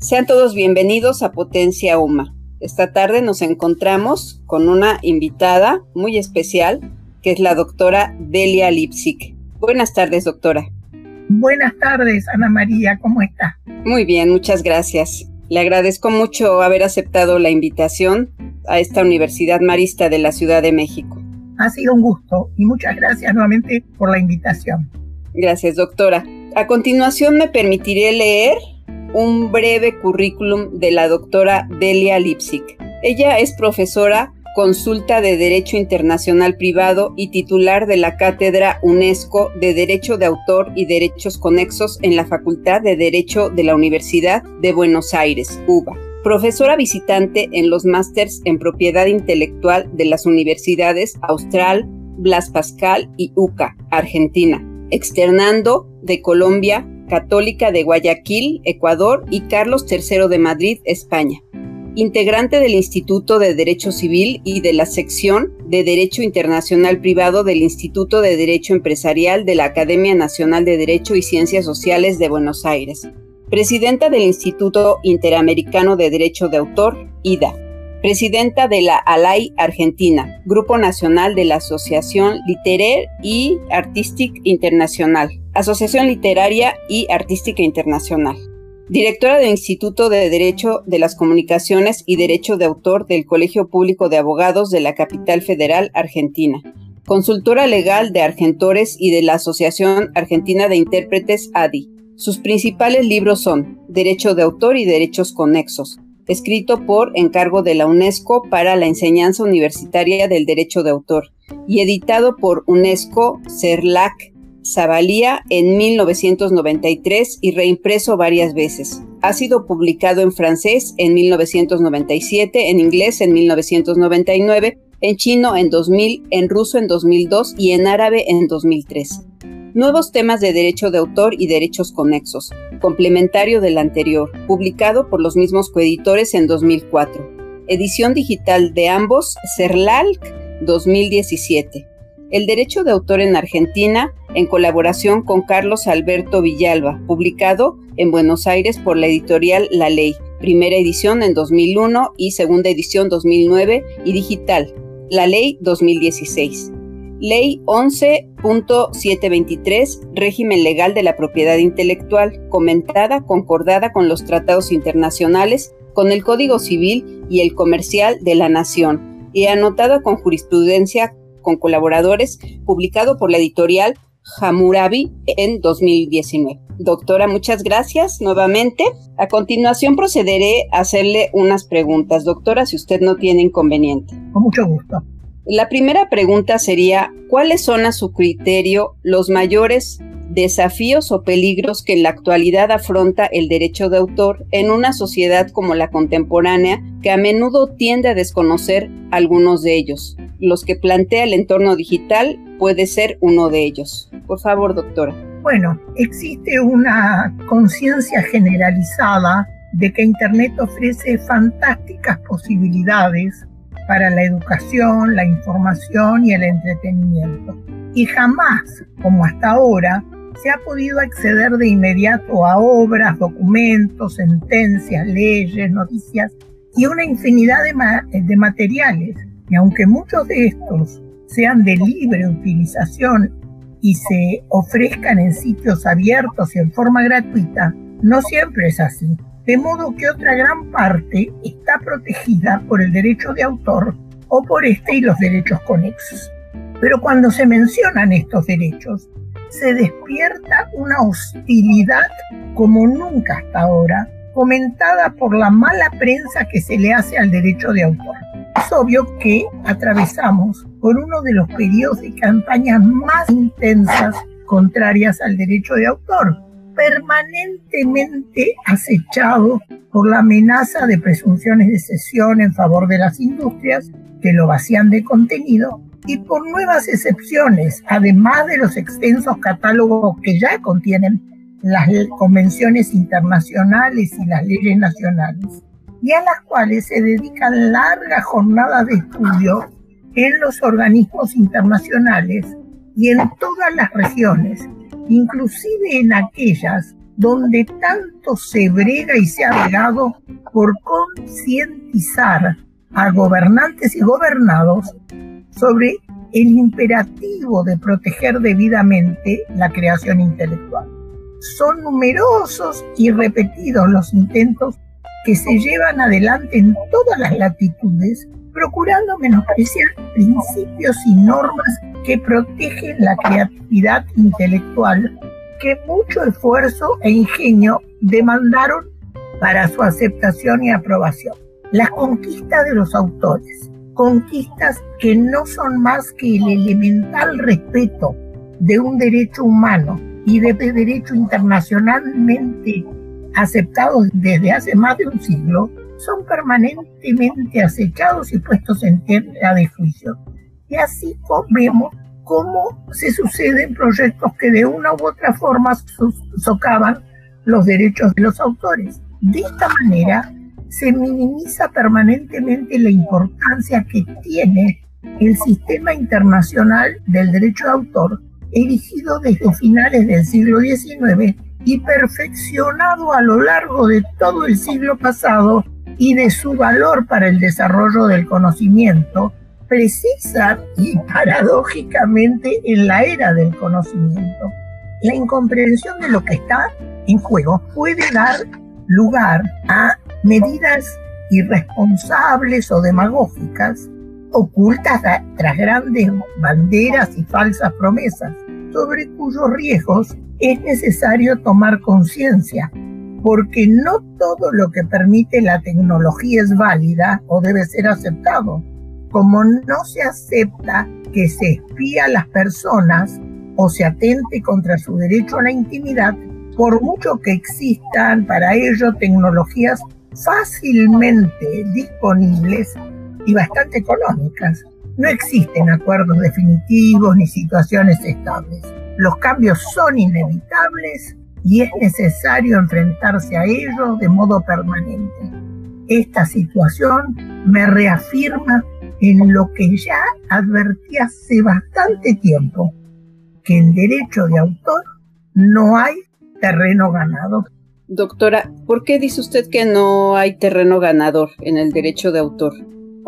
Sean todos bienvenidos a Potencia UMA. Esta tarde nos encontramos con una invitada muy especial, que es la doctora Delia Lipsic. Buenas tardes, doctora. Buenas tardes, Ana María, ¿cómo está? Muy bien, muchas gracias. Le agradezco mucho haber aceptado la invitación a esta Universidad Marista de la Ciudad de México. Ha sido un gusto y muchas gracias nuevamente por la invitación. Gracias, doctora. A continuación me permitiré leer un breve currículum de la doctora Delia Lipsic. Ella es profesora consulta de Derecho Internacional Privado y titular de la Cátedra UNESCO de Derecho de Autor y Derechos Conexos en la Facultad de Derecho de la Universidad de Buenos Aires, UBA. Profesora visitante en los másters en propiedad intelectual de las universidades Austral, Blas Pascal y UCA, Argentina. Externando de Colombia, Católica de Guayaquil, Ecuador y Carlos III de Madrid, España. Integrante del Instituto de Derecho Civil y de la sección de Derecho Internacional Privado del Instituto de Derecho Empresarial de la Academia Nacional de Derecho y Ciencias Sociales de Buenos Aires, presidenta del Instituto Interamericano de Derecho de Autor, IDA, presidenta de la ALAI Argentina, Grupo Nacional de la Asociación Literaire y Artistic Internacional, Asociación Literaria y Artística Internacional directora del Instituto de Derecho de las Comunicaciones y Derecho de Autor del Colegio Público de Abogados de la Capital Federal Argentina, consultora legal de Argentores y de la Asociación Argentina de Intérpretes ADI. Sus principales libros son Derecho de Autor y Derechos Conexos, escrito por encargo de la UNESCO para la enseñanza universitaria del derecho de autor y editado por UNESCO, CERLAC, Zavalía en 1993 y reimpreso varias veces. Ha sido publicado en francés en 1997, en inglés en 1999, en chino en 2000, en ruso en 2002 y en árabe en 2003. Nuevos temas de derecho de autor y derechos conexos, complementario del anterior, publicado por los mismos coeditores en 2004. Edición digital de ambos, CERLALC 2017. El derecho de autor en Argentina, en colaboración con Carlos Alberto Villalba, publicado en Buenos Aires por la editorial La Ley, primera edición en 2001 y segunda edición 2009 y digital, La Ley 2016. Ley 11.723, régimen legal de la propiedad intelectual, comentada, concordada con los tratados internacionales, con el Código Civil y el Comercial de la Nación, y anotada con jurisprudencia con colaboradores, publicado por la editorial Hammurabi en 2019. Doctora, muchas gracias nuevamente. A continuación procederé a hacerle unas preguntas. Doctora, si usted no tiene inconveniente. Con mucho gusto. La primera pregunta sería, ¿cuáles son a su criterio los mayores desafíos o peligros que en la actualidad afronta el derecho de autor en una sociedad como la contemporánea que a menudo tiende a desconocer algunos de ellos? Los que plantea el entorno digital puede ser uno de ellos. Por favor, doctora. Bueno, existe una conciencia generalizada de que Internet ofrece fantásticas posibilidades para la educación, la información y el entretenimiento. Y jamás, como hasta ahora, se ha podido acceder de inmediato a obras, documentos, sentencias, leyes, noticias y una infinidad de, de materiales y aunque muchos de estos sean de libre utilización y se ofrezcan en sitios abiertos y en forma gratuita, no siempre es así. De modo que otra gran parte está protegida por el derecho de autor o por este y los derechos conexos. Pero cuando se mencionan estos derechos, se despierta una hostilidad como nunca hasta ahora, comentada por la mala prensa que se le hace al derecho de autor. Es obvio que atravesamos por uno de los periodos de campañas más intensas contrarias al derecho de autor, permanentemente acechado por la amenaza de presunciones de cesión en favor de las industrias que lo vacían de contenido y por nuevas excepciones, además de los extensos catálogos que ya contienen las convenciones internacionales y las leyes nacionales y a las cuales se dedican largas jornadas de estudio en los organismos internacionales y en todas las regiones, inclusive en aquellas donde tanto se brega y se ha bregado por concientizar a gobernantes y gobernados sobre el imperativo de proteger debidamente la creación intelectual. Son numerosos y repetidos los intentos que se llevan adelante en todas las latitudes, procurando menospreciar principios y normas que protegen la creatividad intelectual, que mucho esfuerzo e ingenio demandaron para su aceptación y aprobación. La conquista de los autores, conquistas que no son más que el elemental respeto de un derecho humano y de derecho internacionalmente aceptados desde hace más de un siglo, son permanentemente acechados y puestos en tierra de juicio. Y así vemos cómo se suceden proyectos que de una u otra forma socavan los derechos de los autores. De esta manera, se minimiza permanentemente la importancia que tiene el sistema internacional del derecho de autor, erigido desde finales del siglo XIX y perfeccionado a lo largo de todo el siglo pasado y de su valor para el desarrollo del conocimiento, precisa y paradójicamente en la era del conocimiento. La incomprensión de lo que está en juego puede dar lugar a medidas irresponsables o demagógicas ocultas tras grandes banderas y falsas promesas, sobre cuyos riesgos es necesario tomar conciencia, porque no todo lo que permite la tecnología es válida o debe ser aceptado. Como no se acepta que se espía a las personas o se atente contra su derecho a la intimidad, por mucho que existan para ello tecnologías fácilmente disponibles y bastante económicas. No existen acuerdos definitivos ni situaciones estables. Los cambios son inevitables y es necesario enfrentarse a ellos de modo permanente. Esta situación me reafirma en lo que ya advertí hace bastante tiempo, que en derecho de autor no hay terreno ganado. Doctora, ¿por qué dice usted que no hay terreno ganador en el derecho de autor?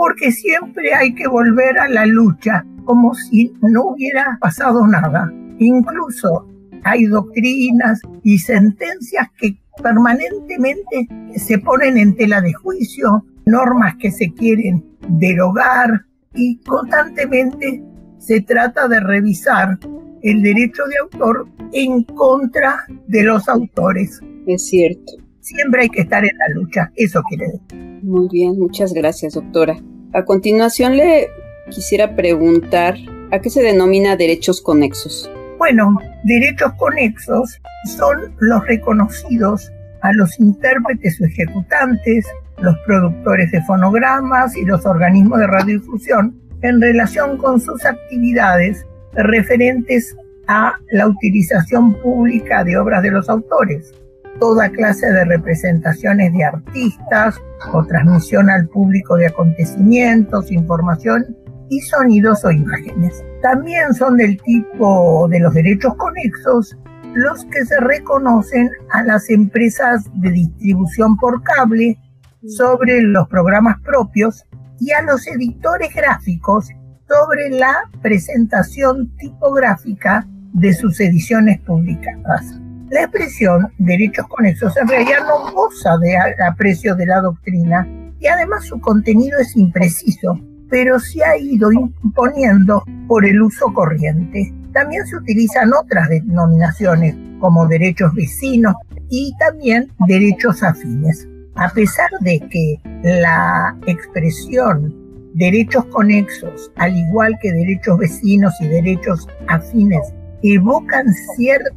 Porque siempre hay que volver a la lucha, como si no hubiera pasado nada. Incluso hay doctrinas y sentencias que permanentemente se ponen en tela de juicio, normas que se quieren derogar y constantemente se trata de revisar el derecho de autor en contra de los autores. Es cierto. Siempre hay que estar en la lucha, eso quiere decir. Muy bien, muchas gracias, doctora. A continuación le quisiera preguntar a qué se denomina derechos conexos. Bueno, derechos conexos son los reconocidos a los intérpretes o ejecutantes, los productores de fonogramas y los organismos de radiodifusión en relación con sus actividades referentes a la utilización pública de obras de los autores, toda clase de representaciones de artistas o transmisión al público de acontecimientos, información y sonidos o imágenes. También son del tipo de los derechos conexos los que se reconocen a las empresas de distribución por cable sobre los programas propios y a los editores gráficos sobre la presentación tipográfica de sus ediciones publicadas. La expresión derechos conexos en realidad no goza de aprecio de la doctrina y además su contenido es impreciso, pero se ha ido imponiendo por el uso corriente. También se utilizan otras denominaciones como derechos vecinos y también derechos afines. A pesar de que la expresión derechos conexos, al igual que derechos vecinos y derechos afines, evocan cierta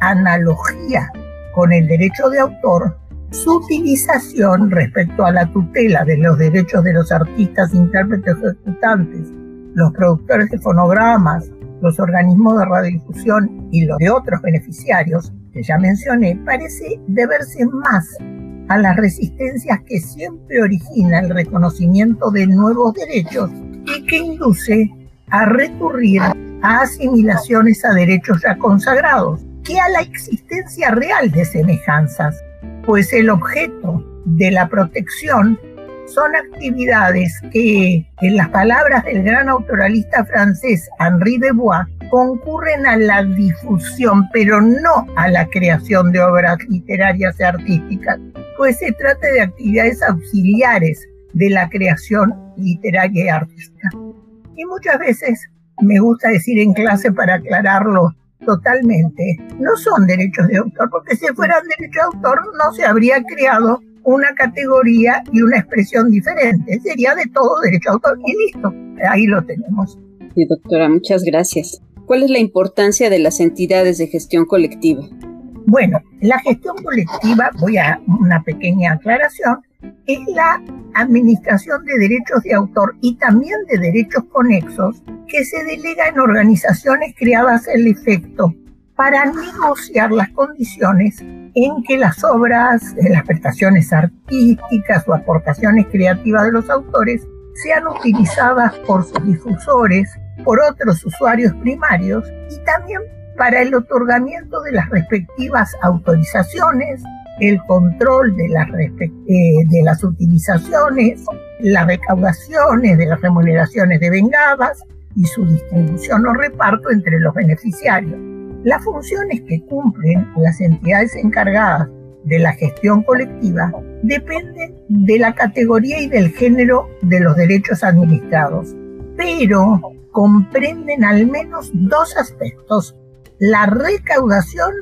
analogía con el derecho de autor, su utilización respecto a la tutela de los derechos de los artistas, intérpretes, ejecutantes, los productores de fonogramas, los organismos de radiodifusión y los de otros beneficiarios que ya mencioné, parece deberse más a las resistencias que siempre origina el reconocimiento de nuevos derechos y que induce a recurrir a asimilaciones a derechos ya consagrados. Que a la existencia real de semejanzas, pues el objeto de la protección son actividades que, en las palabras del gran autoralista francés Henri de Bois, concurren a la difusión, pero no a la creación de obras literarias y artísticas, pues se trata de actividades auxiliares de la creación literaria y artística. Y muchas veces me gusta decir en clase para aclararlo totalmente, no son derechos de autor, porque si fueran derechos de autor no se habría creado una categoría y una expresión diferente. Sería de todo derecho de autor y listo. Ahí lo tenemos. Sí, doctora, muchas gracias. ¿Cuál es la importancia de las entidades de gestión colectiva? Bueno, la gestión colectiva, voy a una pequeña aclaración, es la administración de derechos de autor y también de derechos conexos que se delega en organizaciones creadas al efecto para negociar las condiciones en que las obras, las prestaciones artísticas o aportaciones creativas de los autores sean utilizadas por sus difusores, por otros usuarios primarios y también para el otorgamiento de las respectivas autorizaciones, el control de las, eh, de las utilizaciones, las recaudaciones de las remuneraciones de vengadas y su distribución o reparto entre los beneficiarios. Las funciones que cumplen las entidades encargadas de la gestión colectiva dependen de la categoría y del género de los derechos administrados, pero comprenden al menos dos aspectos, la recaudación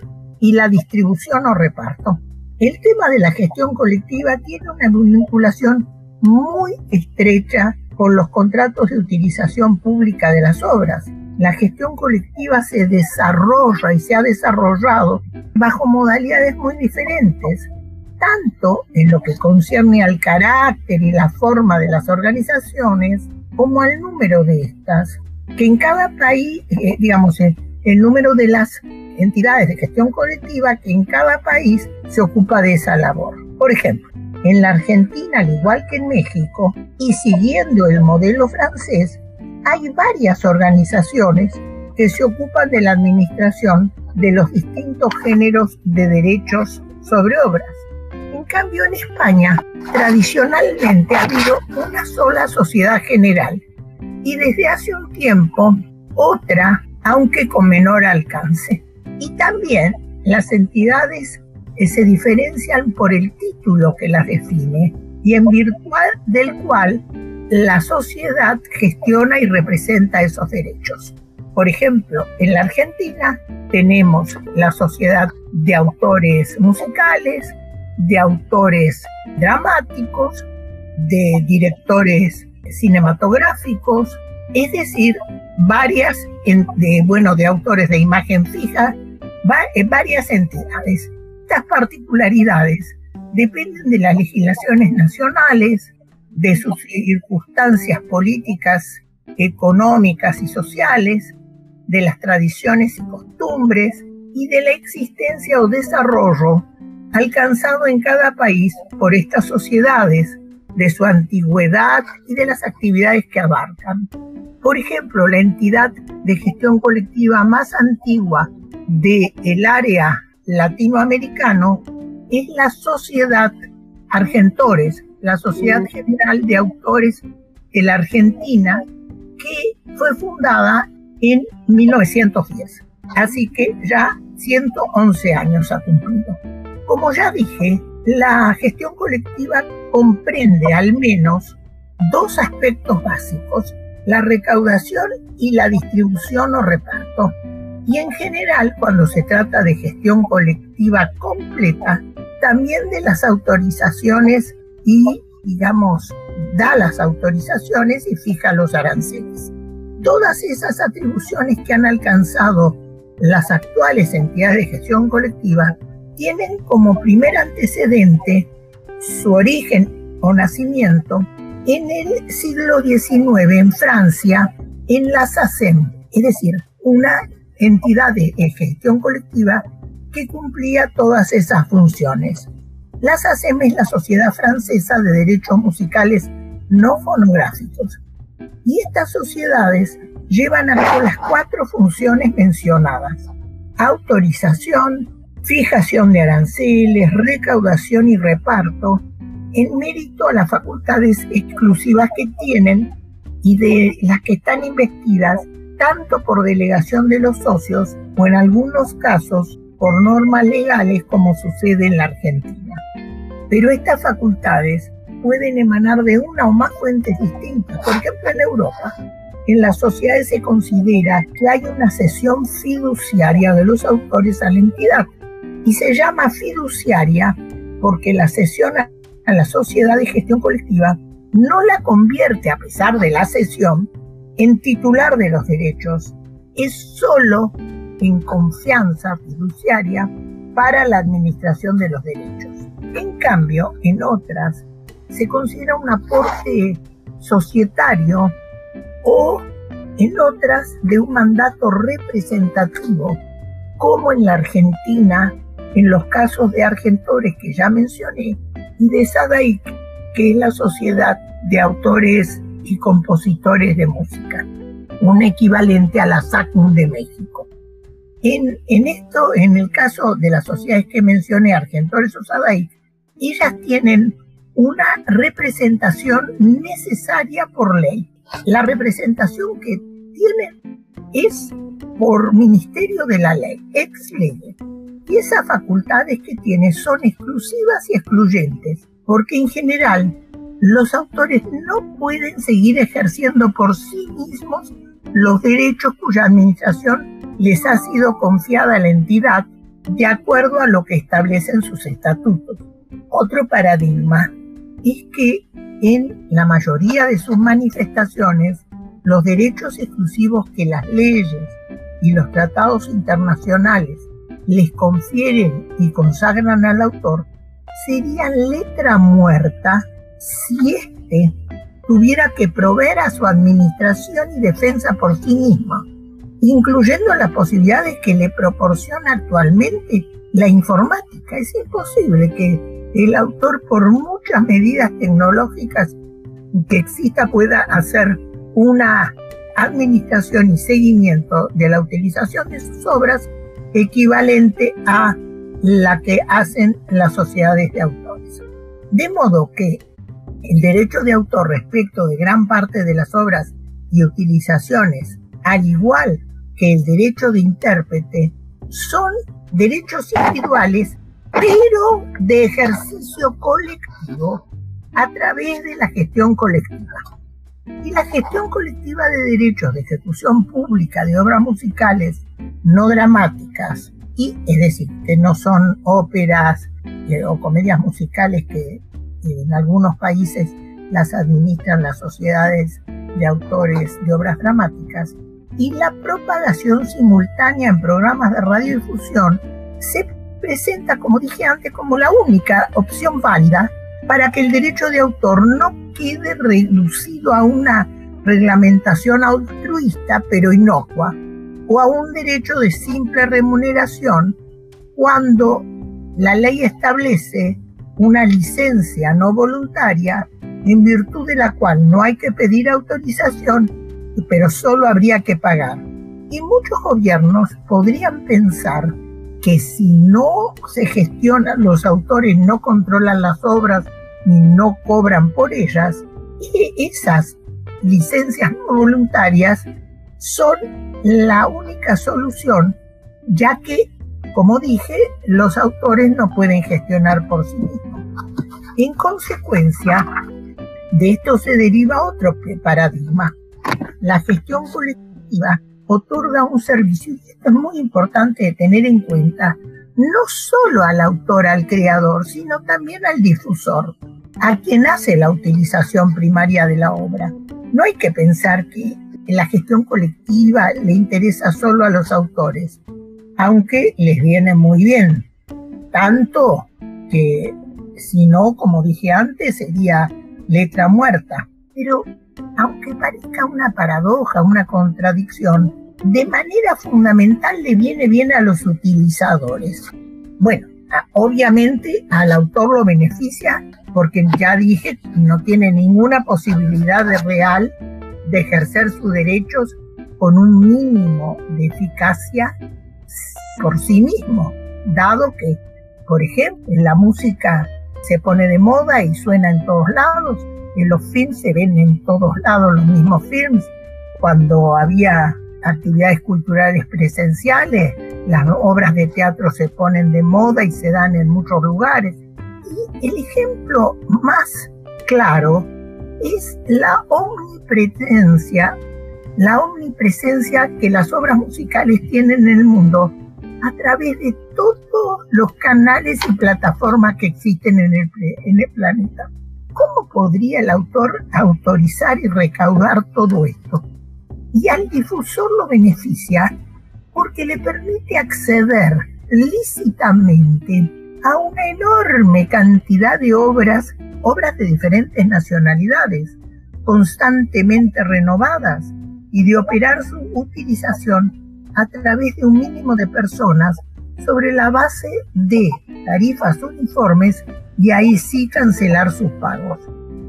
y la distribución o reparto. El tema de la gestión colectiva tiene una vinculación muy estrecha con los contratos de utilización pública de las obras, la gestión colectiva se desarrolla y se ha desarrollado bajo modalidades muy diferentes, tanto en lo que concierne al carácter y la forma de las organizaciones como al número de estas, que en cada país, eh, digamos, el, el número de las entidades de gestión colectiva que en cada país se ocupa de esa labor. Por ejemplo, en la Argentina, al igual que en México, y siguiendo el modelo francés, hay varias organizaciones que se ocupan de la administración de los distintos géneros de derechos sobre obras. En cambio, en España, tradicionalmente ha habido una sola sociedad general y desde hace un tiempo otra, aunque con menor alcance. Y también las entidades se diferencian por el título que las define y en virtud del cual la sociedad gestiona y representa esos derechos. Por ejemplo, en la Argentina tenemos la sociedad de autores musicales, de autores dramáticos, de directores cinematográficos, es decir, varias, de, bueno, de autores de imagen fija, eh, varias entidades. Estas particularidades dependen de las legislaciones nacionales, de sus circunstancias políticas, económicas y sociales, de las tradiciones y costumbres y de la existencia o desarrollo alcanzado en cada país por estas sociedades, de su antigüedad y de las actividades que abarcan. Por ejemplo, la entidad de gestión colectiva más antigua del el área latinoamericano es la Sociedad Argentores, la Sociedad General de Autores de la Argentina, que fue fundada en 1910. Así que ya 111 años ha cumplido. Como ya dije, la gestión colectiva comprende al menos dos aspectos básicos, la recaudación y la distribución o reparto. Y en general, cuando se trata de gestión colectiva completa, también de las autorizaciones y, digamos, da las autorizaciones y fija los aranceles. Todas esas atribuciones que han alcanzado las actuales entidades de gestión colectiva tienen como primer antecedente su origen o nacimiento en el siglo XIX en Francia, en la SACEM, es decir, una entidad de gestión colectiva que cumplía todas esas funciones. La SACEM es la Sociedad Francesa de Derechos Musicales No Fonográficos. Y estas sociedades llevan a cabo las cuatro funciones mencionadas. autorización, fijación de aranceles, recaudación y reparto, en mérito a las facultades exclusivas que tienen y de las que están investidas tanto por delegación de los socios o en algunos casos por normas legales como sucede en la Argentina. Pero estas facultades pueden emanar de una o más fuentes distintas. Por ejemplo, en Europa, en las sociedades se considera que hay una cesión fiduciaria de los autores a la entidad y se llama fiduciaria porque la cesión a la sociedad de gestión colectiva no la convierte, a pesar de la cesión, en titular de los derechos. Es solo en confianza fiduciaria para la administración de los derechos. En cambio, en otras se considera un aporte societario o en otras de un mandato representativo, como en la Argentina, en los casos de Argentores que ya mencioné, y de SADAIC, que es la Sociedad de Autores y Compositores de Música, un equivalente a la SACM de México. En, esto, en el caso de las sociedades que mencioné, Argentores o SADAIC, ellas tienen una representación necesaria por ley. La representación que tienen es por ministerio de la ley, ex ley. Y esas facultades que tiene son exclusivas y excluyentes, porque en general los autores no pueden seguir ejerciendo por sí mismos los derechos cuya administración les ha sido confiada a la entidad de acuerdo a lo que establecen sus estatutos. Otro paradigma es que en la mayoría de sus manifestaciones los derechos exclusivos que las leyes y los tratados internacionales les confieren y consagran al autor serían letra muerta si éste tuviera que proveer a su administración y defensa por sí mismo, incluyendo las posibilidades que le proporciona actualmente la informática. Es imposible que el autor, por muchas medidas tecnológicas que exista, pueda hacer una administración y seguimiento de la utilización de sus obras equivalente a la que hacen las sociedades de autores. De modo que el derecho de autor respecto de gran parte de las obras y utilizaciones, al igual que el derecho de intérprete, son derechos individuales, pero de ejercicio colectivo a través de la gestión colectiva. Y la gestión colectiva de derechos de ejecución pública de obras musicales no dramáticas, y es decir, que no son óperas o comedias musicales que en algunos países las administran las sociedades de autores de obras dramáticas, y la propagación simultánea en programas de radiodifusión se presenta, como dije antes, como la única opción válida para que el derecho de autor no quede reducido a una reglamentación altruista pero inocua o a un derecho de simple remuneración cuando la ley establece una licencia no voluntaria en virtud de la cual no hay que pedir autorización, pero solo habría que pagar. Y muchos gobiernos podrían pensar que si no se gestionan, los autores no controlan las obras y no cobran por ellas, y esas licencias voluntarias son la única solución, ya que como dije, los autores no pueden gestionar por sí mismos. En consecuencia, de esto se deriva otro paradigma. La gestión colectiva otorga un servicio, y esto es muy importante de tener en cuenta, no solo al autor, al creador, sino también al difusor, a quien hace la utilización primaria de la obra. No hay que pensar que la gestión colectiva le interesa solo a los autores aunque les viene muy bien. Tanto que si no, como dije antes, sería letra muerta. Pero aunque parezca una paradoja, una contradicción, de manera fundamental le viene bien a los utilizadores. Bueno, obviamente al autor lo beneficia porque ya dije, no tiene ninguna posibilidad de real de ejercer sus derechos con un mínimo de eficacia por sí mismo, dado que, por ejemplo, la música se pone de moda y suena en todos lados, en los films se ven en todos lados los mismos films, cuando había actividades culturales presenciales, las obras de teatro se ponen de moda y se dan en muchos lugares. Y el ejemplo más claro es la omnipresencia, la omnipresencia que las obras musicales tienen en el mundo a través de todos los canales y plataformas que existen en el, en el planeta. ¿Cómo podría el autor autorizar y recaudar todo esto? Y al difusor lo beneficia porque le permite acceder lícitamente a una enorme cantidad de obras, obras de diferentes nacionalidades, constantemente renovadas, y de operar su utilización a través de un mínimo de personas sobre la base de tarifas uniformes y ahí sí cancelar sus pagos.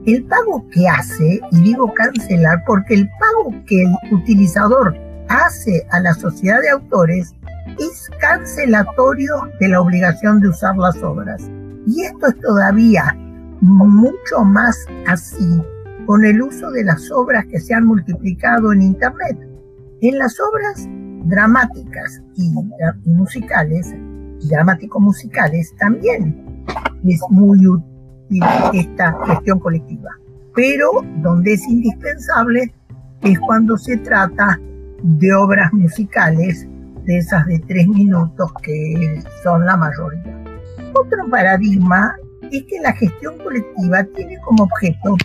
El pago que hace, y digo cancelar porque el pago que el utilizador hace a la sociedad de autores es cancelatorio de la obligación de usar las obras. Y esto es todavía mucho más así con el uso de las obras que se han multiplicado en Internet. En las obras dramáticas y, musicales, dramático-musicales, también es muy útil esta gestión colectiva. Pero donde es indispensable es cuando se trata de obras musicales, de esas de tres minutos que son la mayoría. Otro paradigma es que la gestión colectiva tiene como objeto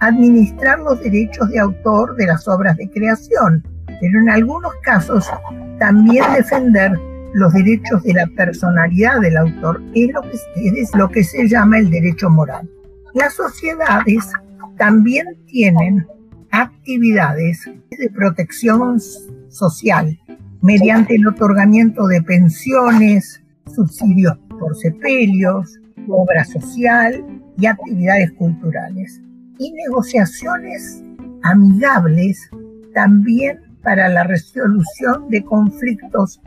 administrar los derechos de autor de las obras de creación, pero en algunos casos también defender los derechos de la personalidad del autor, es lo que, es lo que se llama el derecho moral. Las sociedades también tienen actividades de protección social mediante el otorgamiento de pensiones, subsidios por sepelios, obra social y actividades culturales. Y negociaciones amigables también para la resolución de conflictos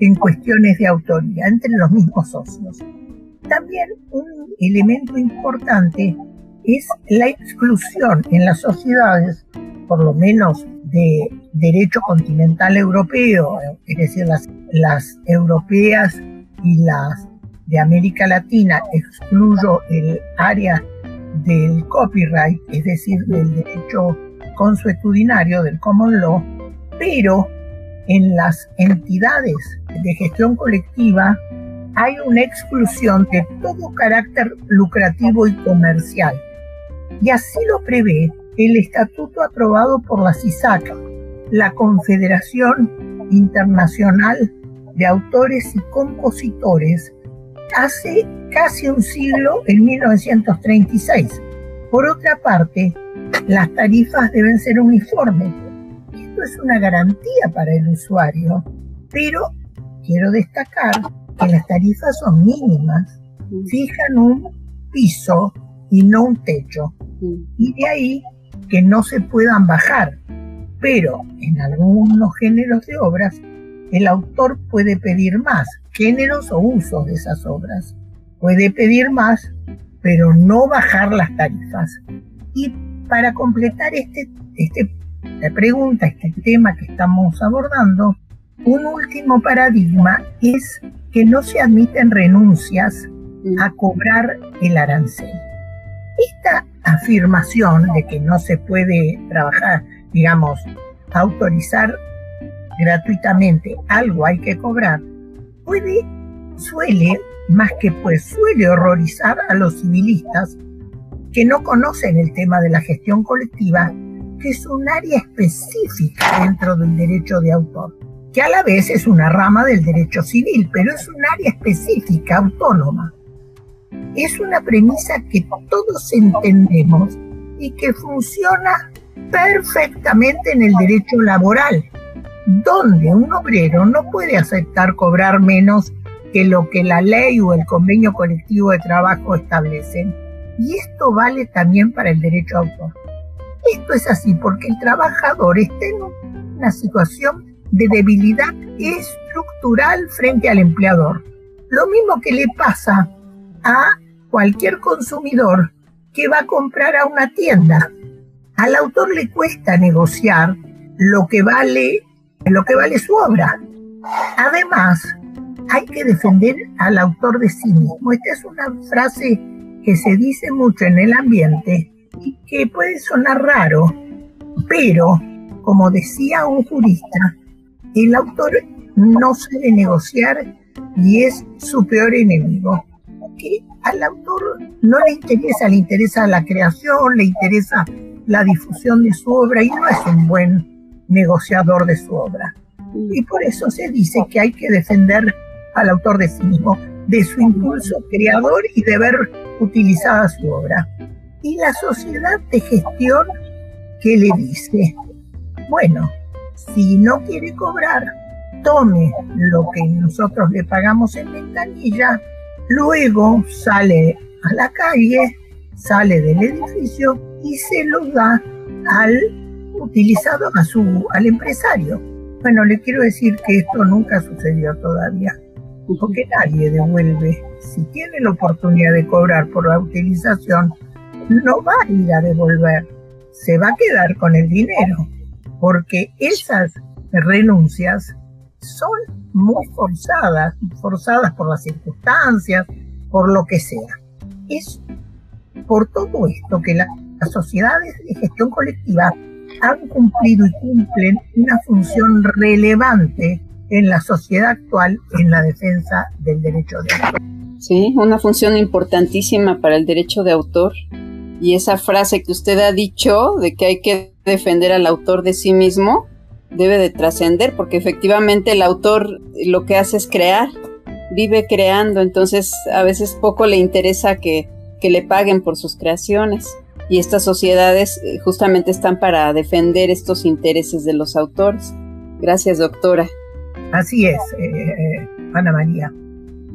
en cuestiones de autoría entre los mismos socios. También un elemento importante es la exclusión en las sociedades, por lo menos de derecho continental europeo, es decir, las, las europeas y las de América Latina, excluyo el área del copyright, es decir, del derecho consuetudinario, del common law, pero en las entidades de gestión colectiva hay una exclusión de todo carácter lucrativo y comercial. Y así lo prevé el estatuto aprobado por la CISAC, la Confederación Internacional de Autores y Compositores, hace casi un siglo, en 1936. Por otra parte, las tarifas deben ser uniformes. Esto es una garantía para el usuario, pero quiero destacar que las tarifas son mínimas, fijan un piso y no un techo, y de ahí que no se puedan bajar. Pero en algunos géneros de obras, el autor puede pedir más, géneros o usos de esas obras. Puede pedir más, pero no bajar las tarifas. Y para completar este, este pregunta, este tema que estamos abordando, un último paradigma es que no se admiten renuncias a cobrar el arancel. Esta afirmación de que no se puede trabajar, digamos, autorizar gratuitamente algo hay que cobrar, puede, suele, más que pues, suele horrorizar a los civilistas que no conocen el tema de la gestión colectiva, que es un área específica dentro del derecho de autor, que a la vez es una rama del derecho civil, pero es un área específica, autónoma. Es una premisa que todos entendemos y que funciona perfectamente en el derecho laboral, donde un obrero no puede aceptar cobrar menos que lo que la ley o el convenio colectivo de trabajo establecen. Y esto vale también para el derecho a autor. Esto es así porque el trabajador está en una situación de debilidad estructural frente al empleador. Lo mismo que le pasa a cualquier consumidor que va a comprar a una tienda. Al autor le cuesta negociar lo que vale, lo que vale su obra. Además, hay que defender al autor de sí mismo. Esta es una frase que se dice mucho en el ambiente y que puede sonar raro, pero, como decía un jurista, el autor no sabe negociar y es su peor enemigo. Porque al autor no le interesa, le interesa la creación, le interesa la difusión de su obra y no es un buen negociador de su obra. Y por eso se dice que hay que defender al autor de sí mismo, de su impulso creador y de ver utilizada su obra. Y la sociedad de gestión que le dice, bueno, si no quiere cobrar, tome lo que nosotros le pagamos en ventanilla, luego sale a la calle, sale del edificio y se lo da al utilizado, a su, al empresario. Bueno, le quiero decir que esto nunca sucedió todavía, porque nadie devuelve. Si tiene la oportunidad de cobrar por la utilización, no va a ir a devolver, se va a quedar con el dinero, porque esas renuncias son muy forzadas, forzadas por las circunstancias, por lo que sea. Es por todo esto que las sociedades de gestión colectiva han cumplido y cumplen una función relevante en la sociedad actual en la defensa del derecho de autor. Sí, una función importantísima para el derecho de autor. Y esa frase que usted ha dicho de que hay que defender al autor de sí mismo, debe de trascender, porque efectivamente el autor lo que hace es crear, vive creando, entonces a veces poco le interesa que, que le paguen por sus creaciones. Y estas sociedades eh, justamente están para defender estos intereses de los autores. Gracias, doctora. Así es, eh, eh, Ana María.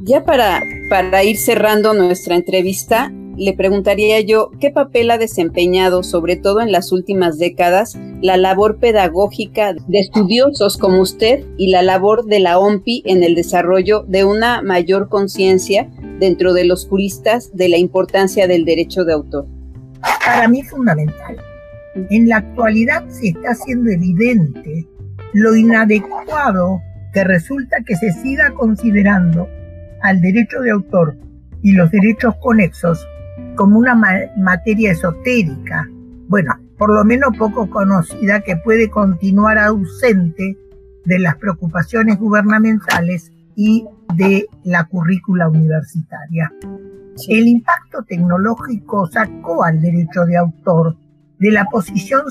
Ya para, para ir cerrando nuestra entrevista, le preguntaría yo qué papel ha desempeñado, sobre todo en las últimas décadas, la labor pedagógica de estudiosos como usted y la labor de la OMPI en el desarrollo de una mayor conciencia dentro de los juristas de la importancia del derecho de autor. Para mí es fundamental. En la actualidad se está haciendo evidente lo inadecuado que resulta que se siga considerando al derecho de autor y los derechos conexos como una materia esotérica, bueno, por lo menos poco conocida, que puede continuar ausente de las preocupaciones gubernamentales y de la currícula universitaria. El impacto tecnológico sacó al derecho de autor de la posición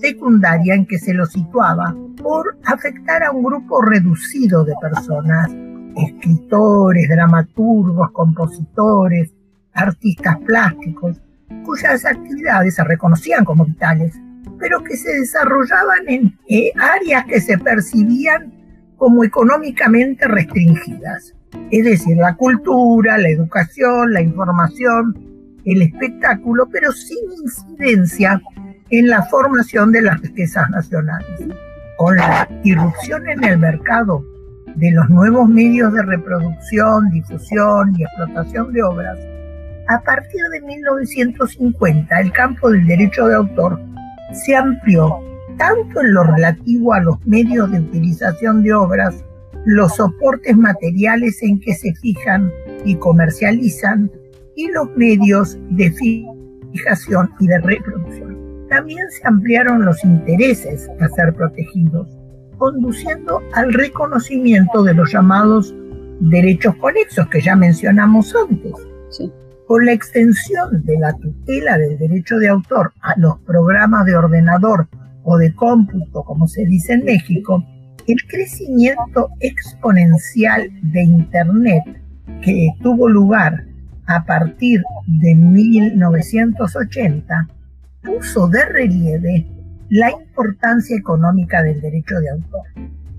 secundaria en que se lo situaba por afectar a un grupo reducido de personas, escritores, dramaturgos, compositores, artistas plásticos, cuyas actividades se reconocían como vitales, pero que se desarrollaban en eh, áreas que se percibían como económicamente restringidas. Es decir, la cultura, la educación, la información, el espectáculo, pero sin incidencia en la formación de las riquezas nacionales. Con la irrupción en el mercado de los nuevos medios de reproducción, difusión y explotación de obras, a partir de 1950, el campo del derecho de autor se amplió tanto en lo relativo a los medios de utilización de obras, los soportes materiales en que se fijan y comercializan y los medios de fijación y de reproducción. También se ampliaron los intereses a ser protegidos, conduciendo al reconocimiento de los llamados derechos conexos que ya mencionamos antes. Sí. Con la extensión de la tutela del derecho de autor a los programas de ordenador o de cómputo, como se dice en México, el crecimiento exponencial de Internet que tuvo lugar a partir de 1980 puso de relieve la importancia económica del derecho de autor.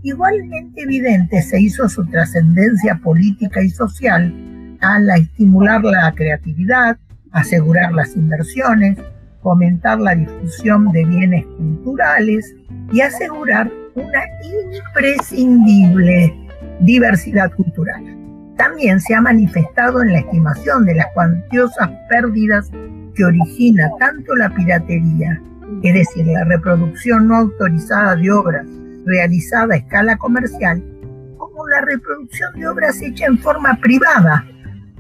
Igualmente evidente se hizo su trascendencia política y social al estimular la creatividad, asegurar las inversiones, fomentar la difusión de bienes culturales y asegurar una imprescindible diversidad cultural. También se ha manifestado en la estimación de las cuantiosas pérdidas que origina tanto la piratería, es decir, la reproducción no autorizada de obras realizada a escala comercial, como la reproducción de obras hechas en forma privada,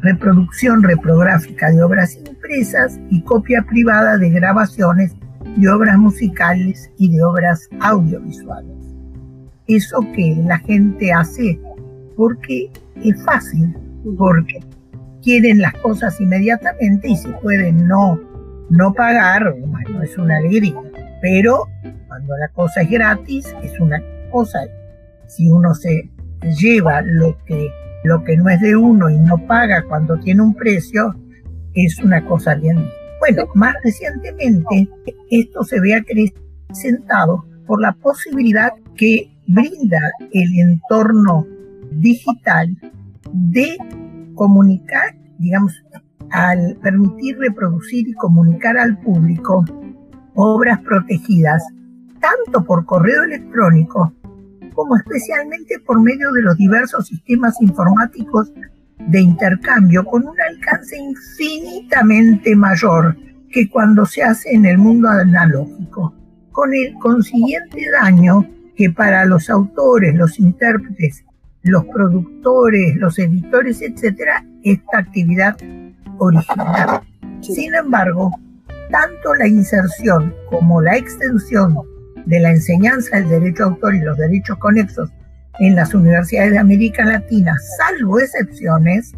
reproducción reprográfica de obras impresas y copia privada de grabaciones de obras musicales y de obras audiovisuales. Eso que la gente hace porque es fácil, porque quieren las cosas inmediatamente y si pueden no, no pagar, bueno, es una alegría. Pero cuando la cosa es gratis, es una cosa. Si uno se lleva lo que, lo que no es de uno y no paga cuando tiene un precio, es una cosa bien. Bueno, más recientemente esto se ve acrecentado por la posibilidad que brinda el entorno digital de comunicar, digamos, al permitir reproducir y comunicar al público obras protegidas, tanto por correo electrónico como especialmente por medio de los diversos sistemas informáticos de intercambio con un alcance infinitamente mayor que cuando se hace en el mundo analógico, con el consiguiente daño que para los autores, los intérpretes los productores, los editores, etcétera, esta actividad original. Sin embargo, tanto la inserción como la extensión de la enseñanza del derecho autor y los derechos conexos en las universidades de América Latina, salvo excepciones,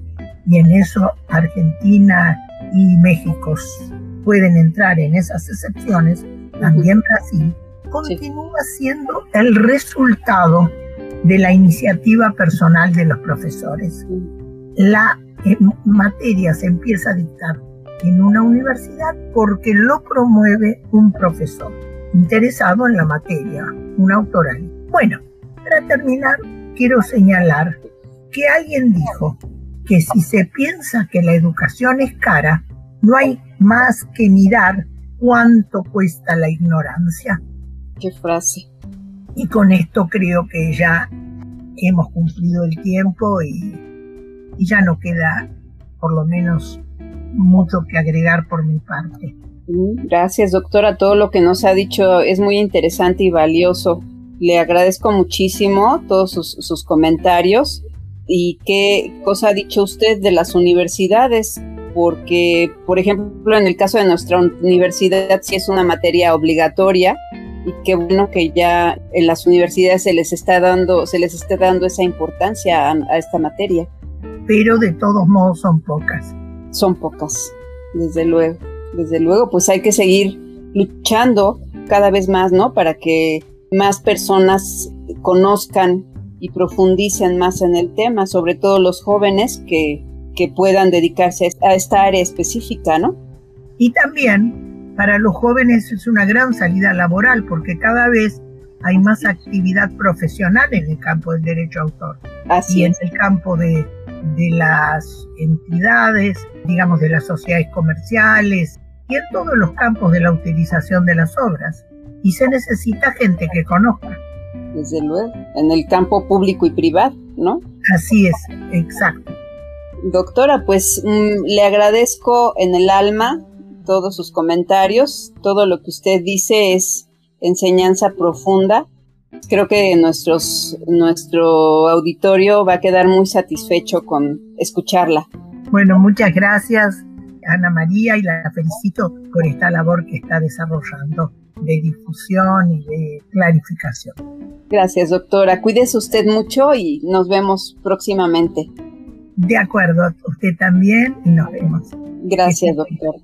y en eso Argentina y México pueden entrar en esas excepciones, también Brasil, continúa siendo el resultado de la iniciativa personal de los profesores. La eh, materia se empieza a dictar en una universidad porque lo promueve un profesor interesado en la materia, un autoral. Bueno, para terminar, quiero señalar que alguien dijo que si se piensa que la educación es cara, no hay más que mirar cuánto cuesta la ignorancia. Qué frase. Y con esto creo que ya hemos cumplido el tiempo y, ya no queda por lo menos mucho que agregar por mi parte. Gracias, doctora. Todo lo que nos ha dicho es muy interesante y valioso. Le agradezco muchísimo todos sus, sus comentarios. ¿Y qué cosa ha dicho usted de las universidades? Porque, por ejemplo, en el caso de nuestra universidad, sí es una materia obligatoria y qué bueno que ya en las universidades se les está dando, se les está dando esa importancia a, esta materia. Pero de todos modos son pocas. Son pocas, desde luego. Desde luego, pues hay que seguir luchando cada vez más, ¿no? Para que más personas conozcan y profundicen más en el tema, sobre todo los jóvenes que, que puedan dedicarse a esta área específica, ¿no? Y también para los jóvenes es una gran salida laboral porque cada vez hay más actividad profesional en el campo del derecho autor Así y en el campo de, de las entidades, digamos de las sociedades comerciales y en todos los campos de la utilización de las obras. Y se necesita gente que conozca. Desde luego, en el campo público y privado, ¿no? Así es, exacto. Doctora, pues mm, le agradezco en el alma todos sus comentarios. Todo lo que usted dice es enseñanza profunda. Creo que nuestros, nuestro auditorio va a quedar muy satisfecho con escucharla. Bueno, muchas gracias Ana María y la felicito por esta labor que está desarrollando de difusión y de clarificación. Gracias, doctora. Cuídese usted mucho y nos vemos próximamente. De acuerdo, usted también y nos vemos. Gracias, doctora.